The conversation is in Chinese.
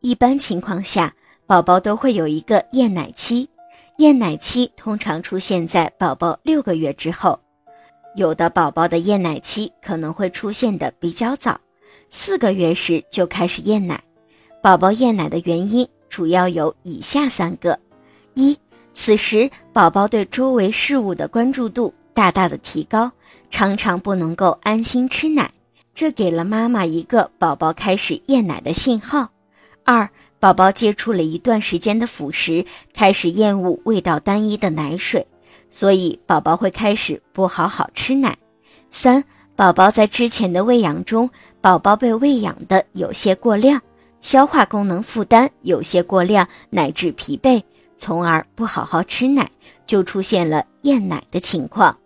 一般情况下，宝宝都会有一个厌奶期，厌奶期通常出现在宝宝六个月之后。有的宝宝的厌奶期可能会出现的比较早，四个月时就开始厌奶。宝宝厌奶的原因主要有以下三个：一、此时宝宝对周围事物的关注度大大的提高，常常不能够安心吃奶，这给了妈妈一个宝宝开始厌奶的信号；二、宝宝接触了一段时间的辅食，开始厌恶味道单一的奶水。所以，宝宝会开始不好好吃奶。三、宝宝在之前的喂养中，宝宝被喂养的有些过量，消化功能负担有些过量，乃至疲惫，从而不好好吃奶，就出现了厌奶的情况。